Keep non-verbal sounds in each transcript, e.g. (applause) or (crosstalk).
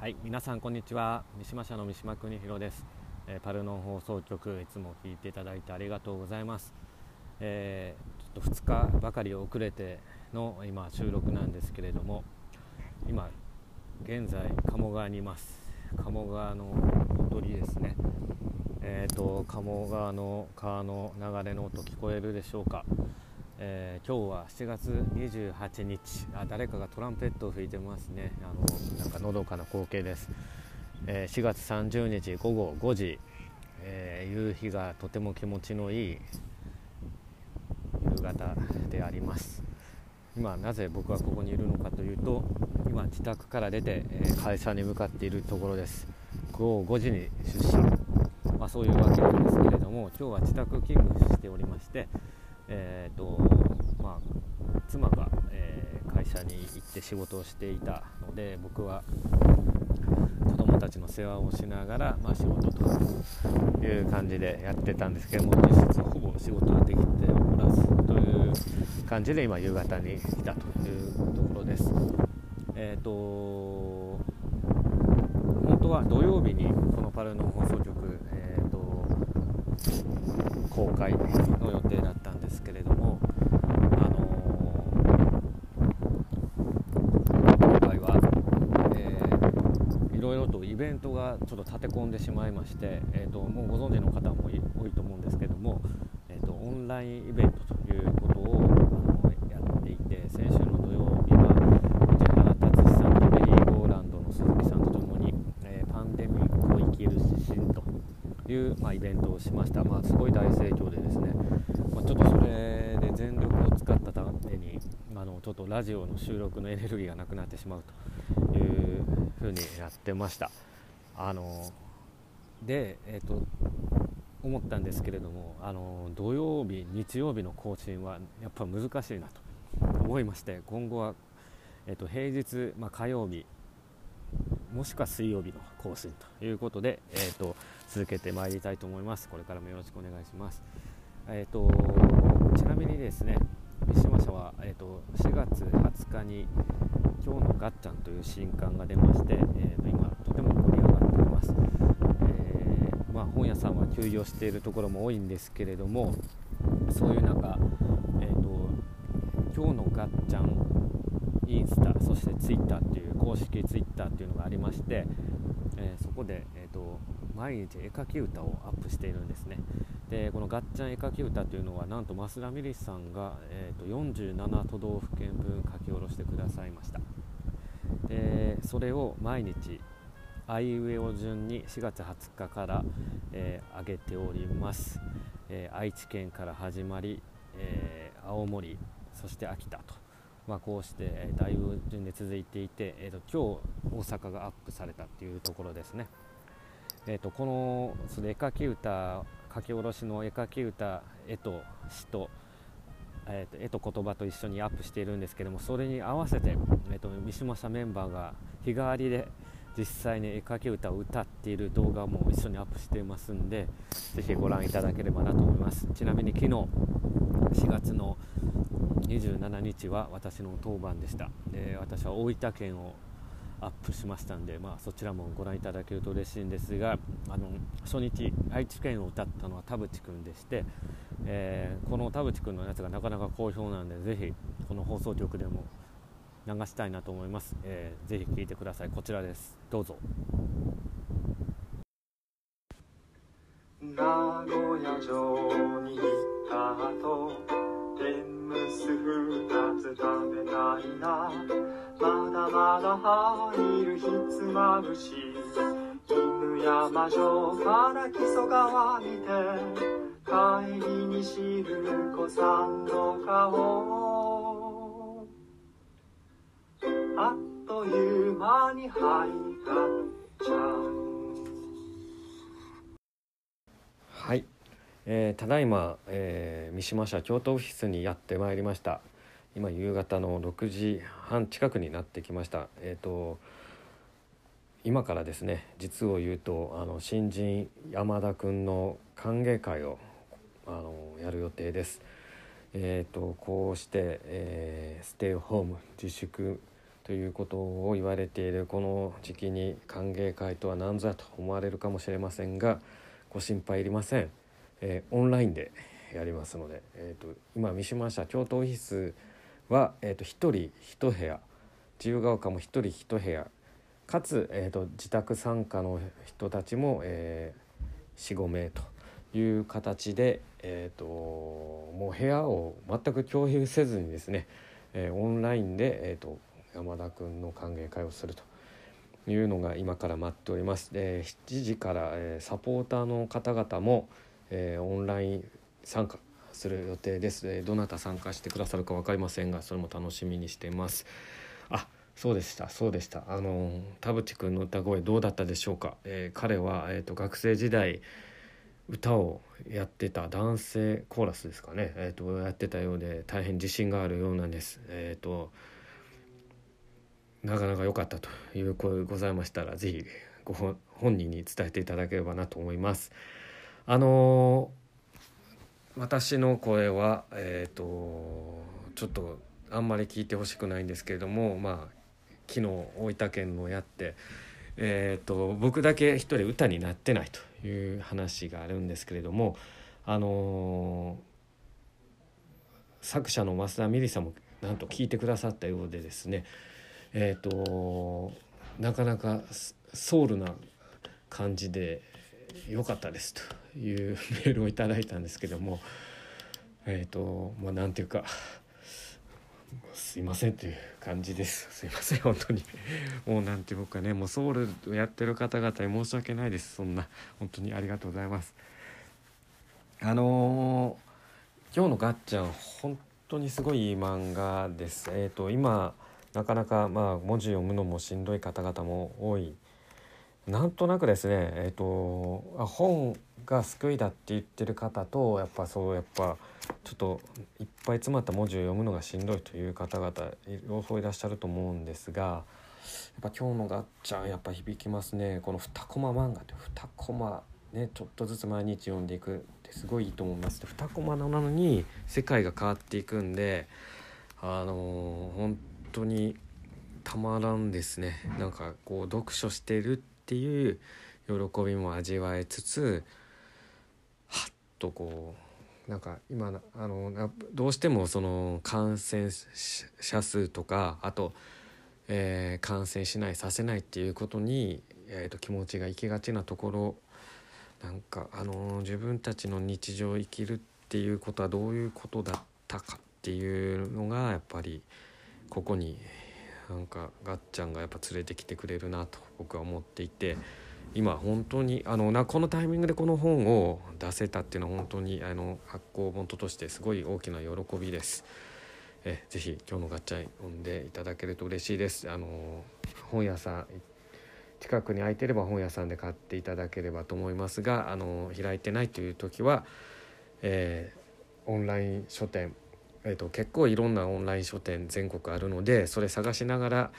はい、皆さんこんにちは。三島社の三島邦弘です、えー、パルノン放送局いつも聞いていただいてありがとうございます。えー、ちょっと2日ばかり遅れての今収録なんですけれども、今現在鴨川にいます。鴨川のほとりですね。えっ、ー、と鴨川の川の流れの音聞こえるでしょうか。えー、今日は7月28日。あ誰かがトランペットを吹いてますね。あのなんかのどかな光景です、えー、4月30日午後5時、えー、夕日がとても気持ちのいい夕方であります。今なぜ僕はここにいるのかというと今自宅から出て、え会社に向かっているところです。午後5時に出社、まあ、そういうわけなんですけれども今日は自宅勤務しておりましてえーとまあ、妻が、えー、会社に行って仕事をしていたので僕は子供たちの世話をしながら、まあ、仕事という感じでやってたんですけども実質ほぼ仕事ができておらずという感じで今夕方に来たというところです。えーと本当は土曜日にこのパルの放送局、えーと公開の予定だっですけれども、あの今回は、えー、いろいろとイベントがちょっと立て込んでしまいまして、えーと、もうご存知の方も多いと思うんですけども、えーと、オンラインイベントということをあのやっていて先週の土曜日は藤原達さんとメリーゴーランドの鈴木さんとともに、えー、パンデミックを生きる指針という、まあ、イベントをしました、まあ、すごい大盛況でですね、まあ、ちょっとそれで全力を使ったためにあのちょっとラジオの収録のエネルギーがなくなってしまうというふうにやってましたあので、えーと、思ったんですけれどもあの土曜日日曜日の更新はやっぱ難しいなと思いまして今後は、えーと、平日、まあ、火曜日もしくは水曜日の更新ということで、えーと、続けてまいりたいと思います。これからもよろしくお願いします。えーと、ちなみにですね、三島社は、えーと、4月20日に「今日のガッチャン」という新刊が出まして、えー、と今とても盛り上がっております。えー、まあ、本屋さんは休業しているところも多いんですけれどもそういう中、えー、と今日のガッチャンインスタそしてツイッターっていう公式ツイッターっていうのがありまして、えー、そこで、えーと、毎日絵描き歌をアップしているんですねでこの「ガッチャン絵描き歌」というのはなんと増田美里さんが、えーと、47都道府県分書き下ろしてくださいました。でそれを毎日あいうえお順に4月20日から、えー、上げております、えー、愛知県から始まり、えー、青森そして秋田と。まあ、こうしてだいぶ順で続いていて、えーと、今日大阪がアップされたっていうところですね。えーと、このその絵描き歌書き下ろしの絵描き歌絵と詩と,、えーと、絵と言葉と一緒にアップしているんですけどもそれに合わせて、えー、と三島社メンバーが日替わりで実際に絵描き歌を歌っている動画も一緒にアップしていますんでぜひご覧いただければなと思います。ちなみに昨日4月の27日は私の当番でした。で私は大分県をアップしましたんで、まあ、そちらもご覧いただけると嬉しいんですがあの初日愛知県を歌ったのは田淵君でして、えー、この田淵君のやつがなかなか好評なんでぜひこの放送局でも流したいなと思います、えー、ぜひ聴いてください。こちらです。どうぞ。名古屋城に行った後ス二つ食べたいな。まだまだ入るひつまぶし犬山城から木曽川見て帰りにしる子さんの顔。あっという間に入ったちゃうはいえー、ただいま、えー、三島社京都オフィスにやってまいりました。今夕方の6時半近くになってきました。えっ、ー、と今からですね実を言うとあの新人山田くんの歓迎会をあのやる予定です。えっ、ー、とこうして、えー、ステイホーム自粛ということを言われているこの時期に歓迎会とは何ぞやと思われるかもしれませんがご心配いりません、えー、オンラインでやりますので、えーと、今三島社京都オフィスは、えーと、1人1部屋自由が丘も1人1部屋かつ、えーと、自宅参加の人たちも、えー、45名という形で、えー、ともう部屋を全く共有せずにですね、えー、オンラインで、えー、と山田君の歓迎会をすると。いうのが今から待っております。で7時から、えー、サポーターの方々も、えー、オンライン参加する予定です、えどなた参加してくださるか分かりませんがそれも楽しみにしています。あそうでした。そうでした。あの田淵君の歌声どうだったでしょうか、えー、彼は、えーと、学生時代歌をやってた男性コーラスですかね、えーと、やってたようで大変自信があるようなんです。えーと、なかなか良かったという声ございましたら是非ご本人に伝えていただければなと思います。あの私の声は、えーと、ちょっとあんまり聞いてほしくないんですけれどもまあ昨日大分県のやって、えーと、僕だけ一人歌になってないという話があるんですけれどもあのー、作者の増田美里さんもなんと聞いてくださったようでですねえっ、ー、となかなかソウルな感じで良かったですというメールをいただいたんですけどもえっ、ー、とまあなんていうかすいませんという感じです。すいません本当に。もうなんていうかねもうソウルをやってる方々に申し訳ないです。そんな本当にありがとうございます。あのー、今日のガッチャン本当にすごいいい漫画です。えっ、ー、と今なかなかまあ文字読むのもしんどい方々も多いなんとなくですねえっ、ー、と本が救いだって言ってる方とやっぱそうやっぱちょっといっぱい詰まった文字を読むのがしんどいという方々両方いらっしゃると思うんですがやっぱ今日のガッチャンやっぱ響きますね。この2コマ漫画って2コマねちょっとずつ毎日読んでいくってすごいいいと思います。2コマなのに世界が変わっていくんであのー、本当にたまらんですね。なんかこう読書してるってていう喜びも味わえつつはっとこうなんか今あのどうしてもその感染者数とかあと、えー、感染しないさせないっていうことに、えーと、気持ちがいきがちなところなんかあの自分たちの日常を生きるっていうことはどういうことだったかっていうのがやっぱりここになんかがっちゃんがやっぱ連れてきてくれるなと僕は思っていて今本当にあのなこのタイミングでこの本を出せたっていうのは本当にあの発行本としてすごい大きな喜びです。えぜひ今日のガッチャン読んでいただけると嬉しいです。あの本屋さん近くに空いてれば本屋さんで買っていただければと思いますがあの開いてないという時は、えー、オンライン書店えーと、結構いろんなオンライン書店全国あるのでそれ探しながら、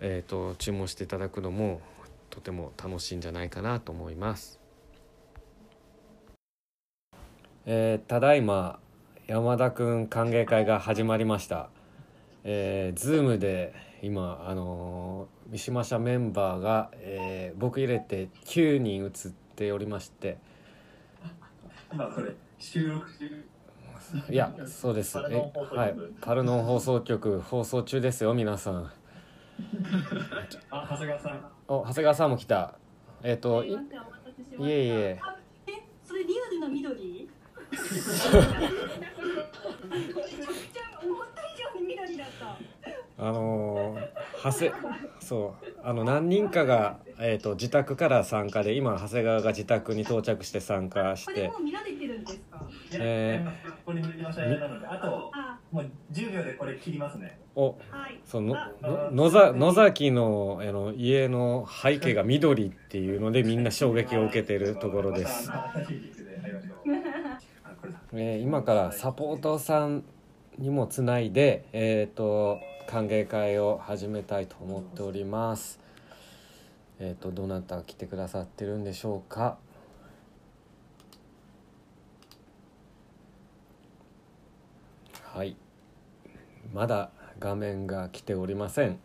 えーと、注文していただくのもとても楽しいんじゃないかなと思います。えー、ただいま山田く歓迎会が始まりました。えー、Zoom で今あのー、三島社メンバーが、えー、僕入れて9人映っておりまして (laughs) 今これ収録中いやそうです。えはい。パルノン放送局放送中ですよ皆さん。あ長谷川さん。お長谷川さんも来た。えっ、ー、といいえいえ。えそれリアルな緑？あのー、長谷そう。あの何人かが、えーと、自宅から参加で今長谷川が自宅に到着して参加して。これも見られてるんですか？えー、これ見ましたなのであともう10秒でこれ切りますね。お、はい、そうの野ざ野崎のあの家の背景が緑っていうのでみんな衝撃を受けてるところです、えー、今からサポートさんにもつないでえっ、ー、と歓迎会を始めたいと思っております。えっ、ー、とどなた来てくださってるんでしょうか？はい。まだ画面が来ておりません。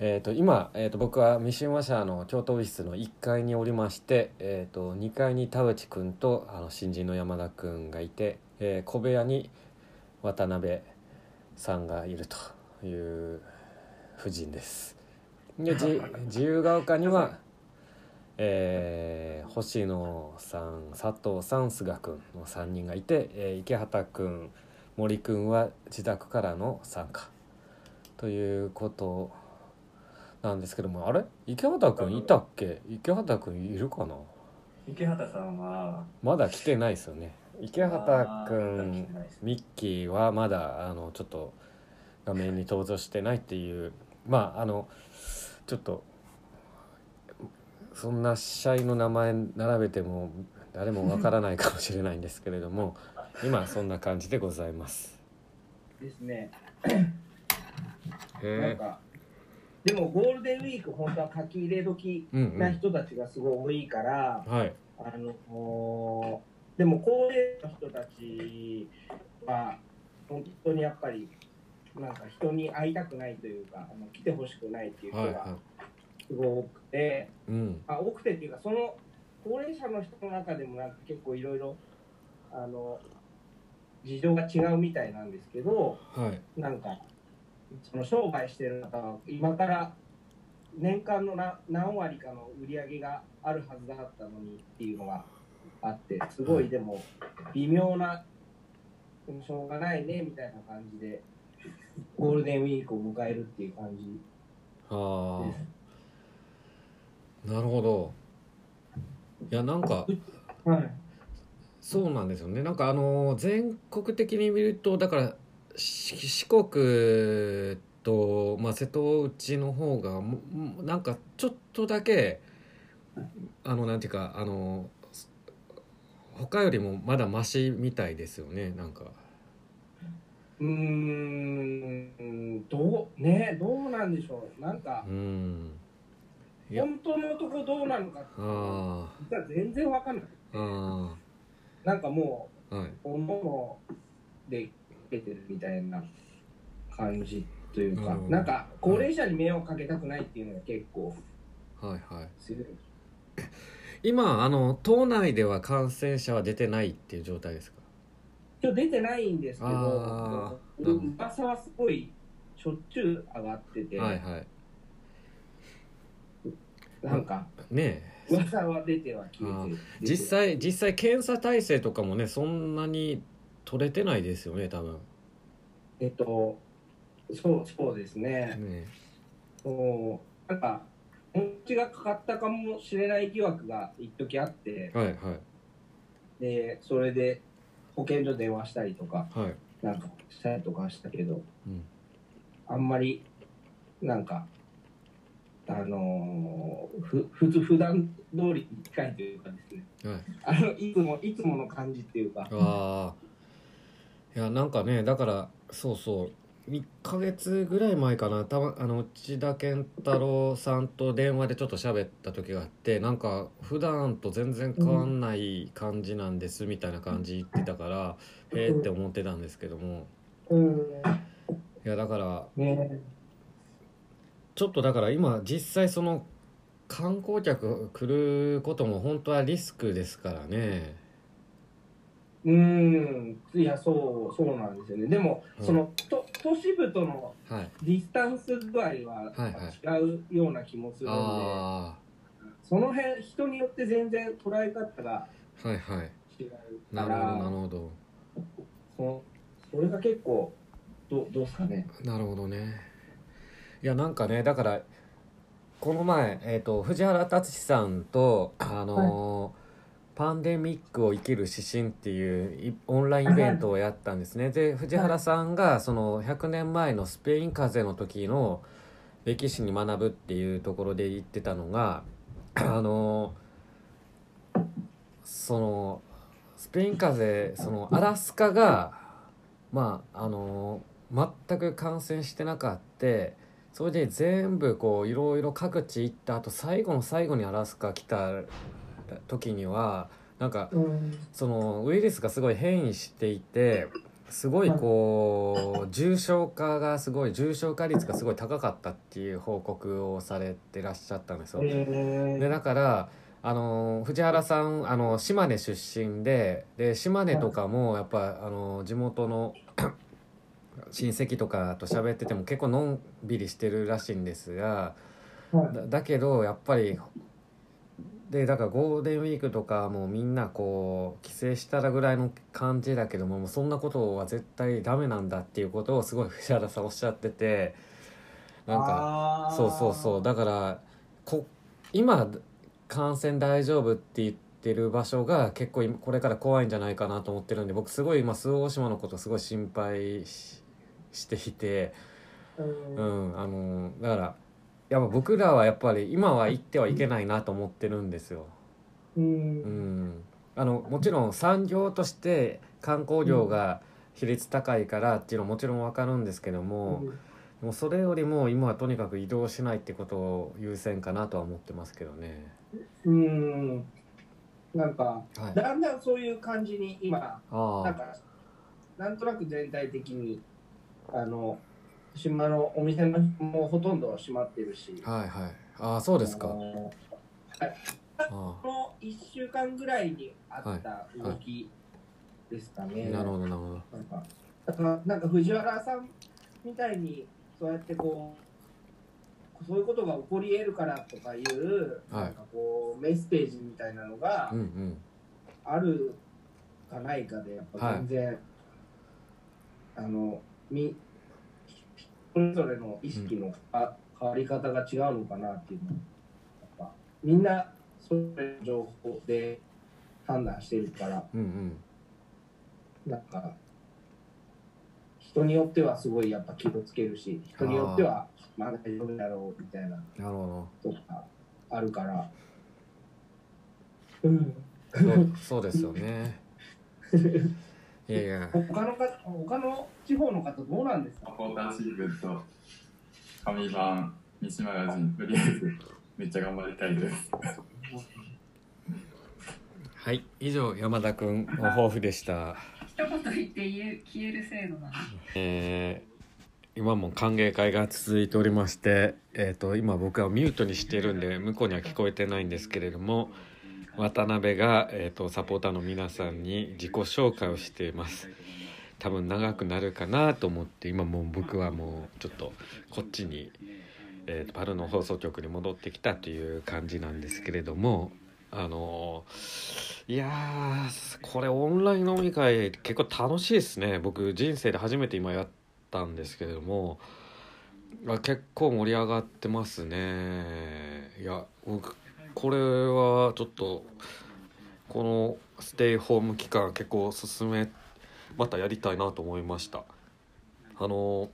えー、と今、えー、と僕は三島社の京都オフィスの1階におりまして、えー、と2階に田淵君とあの新人の山田君がいて、えー小部屋に渡辺さんがいるという夫人です。で (laughs) じ自由が丘には、えー星野さん佐藤さん菅君の3人がいて、えー池畑君森君は自宅からの参加ということなんですけどもあれ？池畑君いたっけ？池畑君いるかな？池畑さんはまだ来てないですよね池畑君ミッキーはまだあのちょっと画面に登場してないっていうまああのちょっとそんな社員の名前並べても誰もわからないかもしれないんですけれども (laughs) 今そんな感じでございます。ですね。なんか、でもゴールデンウィーク、本当は書き入れ時うんうなん人たちがすごい多いから、はいあのおーでも高齢の人たちは、本当にやっぱり、なんか人に会いたくないというか、あの来てほしくないっていう人がはいはすごい多くて、いうん。あ多くてっていうか、その高齢者の人の中でもなんか結構いろいろ、あの、事情が違うみたいなんですけど、はい。なんか、その商売してる方は、今から年間のな何割かの売り上げがあるはずだったのにっていうのがあって、すごいでも、微妙な、でもしょうがないねみたいな感じで、ゴールデンウィークを迎えるっていう感じ。ああなるほど。いやなんかはい。そうなんですよね。なんかあの全国的に見るとだからし四国と、まあ、瀬戸内の方がなんかちょっとだけあのなんていうかあの他よりもまだマシみたいですよねなんか。うーん、どう、ね、どうなんでしょう。なんかう、ん。本当のとこどうなのか実は全然わかんない。ああなんかもう、あはい。おのので出てるみたいな感じというか、うん。なんか高齢者に迷惑かけたくないっていうのが結構はいはい。強い。今あの島内では感染者は出てないっていう状態ですか？今日出てないんですけあど、ー噂はすごいしょっちゅう上がってて、はいはい。なんかねえ。噂は出ては消えてる。実際実際検査体制とかもねそんなに取れてないですよね多分。えっと、そうそうですね。ねそうなんか、餅がかかったかもしれない疑惑が一時あって、はいはい。で、それで保健所電話したりとか、はい。なんかしたりとかしたけど、うん。あんまり、なんか、あのーふ、ふつ普段通りに近いというかですね、はい。あの、いつも、いつもの感じっていうか、ああいやなんかねだからそうそう1ヶ月ぐらい前かな。たまあの内田健太郎さんと電話でちょっと喋った時があってなんか普段と全然変わんない感じなんですみたいな感じ言ってたから、へえって思ってたんですけども。うん、いやだからね、ちょっとだから今実際その観光客来ることも本当はリスクですからね。うん、いや、そう、そうなんですよね。でも、うん。その、と都市部とのはい。ディスタンス具合ははいはい。違うような気もするんで、あその辺、人によって全然捉え方があはいはい。違うなるほどなるほど。そそれが結構、どどうですかね。なるほどね。いやなんかねだからこの前、えー、と藤原達さんと、あのーパンデミックを生きる指針っていういオンラインイベントをやったんですね。で藤原さんがその100年前のスペイン風邪の時の歴史に学ぶっていうところで言ってたのがあのーそのスペイン風邪そのアラスカがまああの全く感染してなかってそれで全部こういろいろ各地行った後最後の最後にアラスカ来た時にはなんかうん、そのウイルスがすごい変異していてすごいこう重症化がすごい重症化率がすごい高かったっていう報告をされてらっしゃったんですよ。えでだからあの藤原さんあの島根出身でで島根とかもやっぱあの地元の (clears throat) 親戚とかと喋ってても結構のんびりしてるらしいんですがはい。だだけどやっぱりでだからゴールデンウィークとかもうみんなこう帰省したらぐらいの感じだけどももうそんなことは絶対ダメなんだっていうことをすごい藤原さんおっしゃっててなんか。かそうそうそうだからこ今感染大丈夫って言ってる場所が結構今これから怖いんじゃないかなと思ってるんで僕すごい今周防大島のことすごい心配ししていてううんんあのだからやっぱ僕らはやっぱり今は行ってはいけないなと思ってるんですよ。ううん。んあのもちろん産業として観光業が比率高いからっていうのはもちろん分かるんですけども、もうそれよりも今はとにかく移動しないってことを優先かなとは思ってますけどね。うん。なんかはい、だんだんそういう感じに今あ。なんかなんとなく全体的にあの島のお店のもうほとんど閉まってるし。あはいはい。ああそうですか。あのあこの1週間ぐらいにあった動きですかあね。なるほどなるほど。なんかだからなんか藤原さんみたいにそうやってこうそういうことが起こり得るからとかいう、はい。なんかこうメッセージみたいなのがうんうん。あるかないかでやっぱ全然、あのみそれぞれの意識のあ変わり方が違うのかなっていうのはやっぱみんなそれぞれの情報で判断してるからうんうん。なんか人によってはすごいやっぱ気をつけるし人によってはまあ大丈夫だろうみたいななるほとかあるから。うん。どそうそうですよね (laughs) いやいや他の方他の地方の方どうなんですか？サポーターシーズンと紙版西マガジンとりあえずめっちゃ頑張りたいです。はい以上山田君の抱負でした一言言って言え消える制度なの。えー今も歓迎会が続いておりまして、えー、と今僕はミュートにしてるんで向こうには聞こえてないんですけれども渡辺が、えー、とサポーターの皆さんに自己紹介をしています。多分長くなるかなと思って今もう僕はもうちょっとこっちに、えーとパルの放送局に戻ってきたという感じなんですけれどもあのいやーこれオンライン飲み会結構楽しいですね。僕人生で初めて今やったんですけれども結構盛り上がってますね。いや僕これはちょっとこのステイホーム期間結構おすすめまたやりたいなと思いました。あの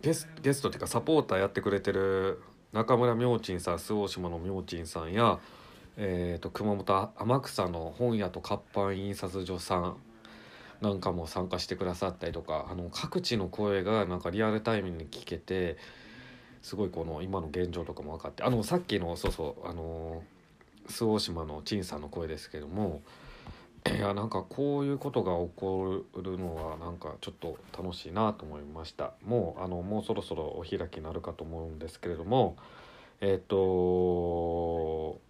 ゲスゲストっていうかサポーターやってくれてる中村明珍さん周防島の明珍さんや、えー、と熊本天草の本屋と活版印刷所さんなんかも参加してくださったりとかあの各地の声がなんかリアルタイムに聞けてすごいこの今の現状とかも分かってあのさっきのそうそうあの周防島の陳さんの声ですけどもいやなんかこういうことが起こるのはなんかちょっと楽しいなと思いました。もうあのもうそろそろお開きになるかと思うんですけれどもえっ、と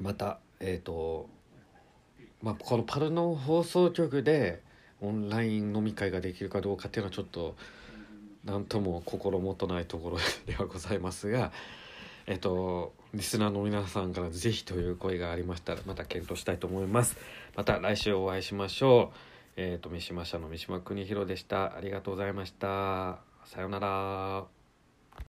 またえっ、とまあこのパルの放送局でオンライン飲み会ができるかどうかっていうのはちょっと何とも心もとないところではございますがえっとリスナーの皆さんから是非という声がありましたらまた検討したいと思います。また来週お会いしましょう。えっと三島社の三島邦弘でした。ありがとうございました。さようなら。